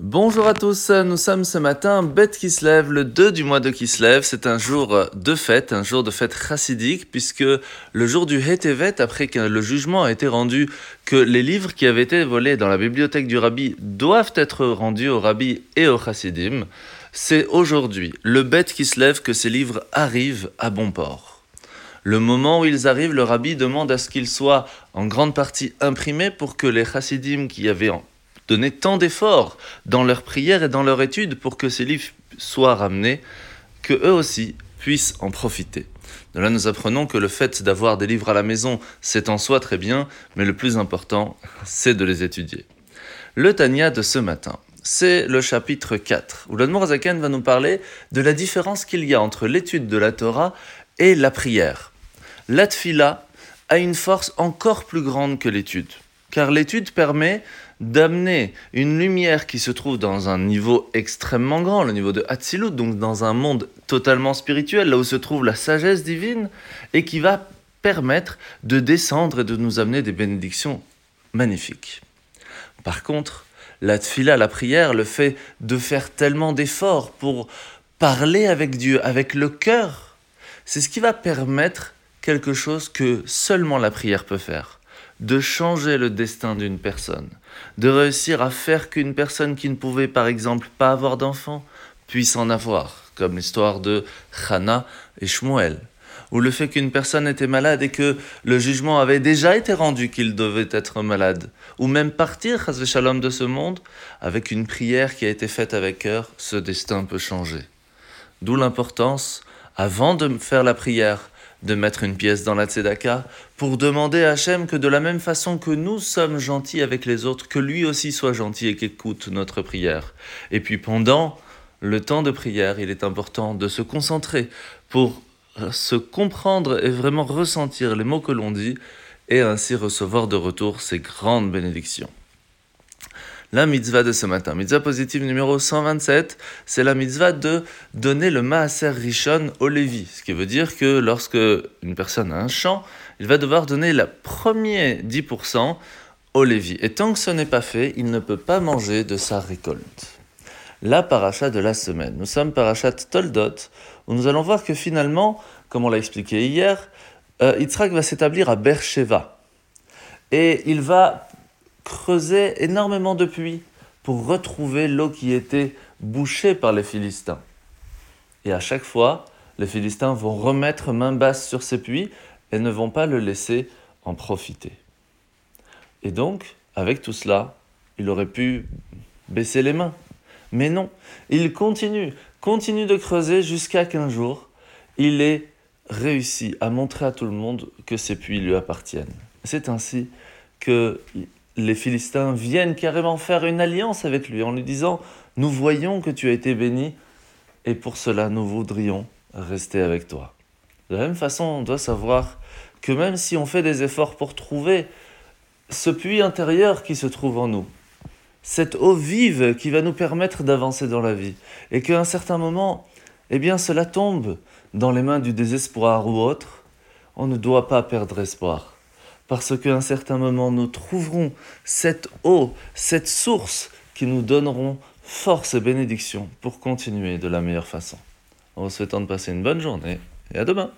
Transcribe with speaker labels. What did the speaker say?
Speaker 1: Bonjour à tous, nous sommes ce matin Beth Kislev, le 2 du mois de Kislev. C'est un jour de fête, un jour de fête chassidique, puisque le jour du Hetevet, après que le jugement a été rendu que les livres qui avaient été volés dans la bibliothèque du rabbi doivent être rendus au rabbi et au chassidim, c'est aujourd'hui, le Beth Kislev, que ces livres arrivent à bon port. Le moment où ils arrivent, le rabbi demande à ce qu'ils soient en grande partie imprimés pour que les chassidim qui avaient donné tant d'efforts dans leur prière et dans leur étude pour que ces livres soient ramenés, que eux aussi puissent en profiter. De là, nous apprenons que le fait d'avoir des livres à la maison, c'est en soi très bien, mais le plus important, c'est de les étudier. Le Tania de ce matin, c'est le chapitre 4, où l'Admorazaken va nous parler de la différence qu'il y a entre l'étude de la Torah et la prière. La tfila a une force encore plus grande que l'étude, car l'étude permet d'amener une lumière qui se trouve dans un niveau extrêmement grand, le niveau de Hatzilut, donc dans un monde totalement spirituel, là où se trouve la sagesse divine, et qui va permettre de descendre et de nous amener des bénédictions magnifiques. Par contre, la tfila, la prière, le fait de faire tellement d'efforts pour parler avec Dieu, avec le cœur, c'est ce qui va permettre quelque chose que seulement la prière peut faire de changer le destin d'une personne, de réussir à faire qu'une personne qui ne pouvait par exemple pas avoir d'enfant puisse en avoir, comme l'histoire de Hannah et Shmuel, ou le fait qu'une personne était malade et que le jugement avait déjà été rendu qu'il devait être malade, ou même partir, shalom, de ce monde, avec une prière qui a été faite avec cœur, ce destin peut changer. D'où l'importance, avant de faire la prière, de mettre une pièce dans la tzedaka pour demander à Hachem que de la même façon que nous sommes gentils avec les autres, que lui aussi soit gentil et qu'écoute notre prière. Et puis pendant le temps de prière, il est important de se concentrer pour se comprendre et vraiment ressentir les mots que l'on dit et ainsi recevoir de retour ces grandes bénédictions la mitzvah de ce matin. Mitzvah positive numéro 127, c'est la mitzvah de donner le maaser rishon au Lévi. Ce qui veut dire que lorsque une personne a un champ, il va devoir donner le premier 10% au Lévi. Et tant que ce n'est pas fait, il ne peut pas manger de sa récolte. La paracha de la semaine. Nous sommes parachat Toldot, où nous allons voir que finalement, comme on l'a expliqué hier, euh, Yitzhak va s'établir à Beersheba. Et il va creuser énormément de puits pour retrouver l'eau qui était bouchée par les Philistins. Et à chaque fois, les Philistins vont remettre main basse sur ces puits et ne vont pas le laisser en profiter. Et donc, avec tout cela, il aurait pu baisser les mains. Mais non, il continue, continue de creuser jusqu'à qu'un jour, il ait réussi à montrer à tout le monde que ces puits lui appartiennent. C'est ainsi que les Philistins viennent carrément faire une alliance avec lui en lui disant Nous voyons que tu as été béni et pour cela nous voudrions rester avec toi. De la même façon, on doit savoir que même si on fait des efforts pour trouver ce puits intérieur qui se trouve en nous, cette eau vive qui va nous permettre d'avancer dans la vie, et qu'à un certain moment, eh bien, cela tombe dans les mains du désespoir ou autre, on ne doit pas perdre espoir parce qu'à un certain moment, nous trouverons cette eau, cette source qui nous donneront force et bénédiction pour continuer de la meilleure façon. En vous souhaitant de passer une bonne journée et à demain.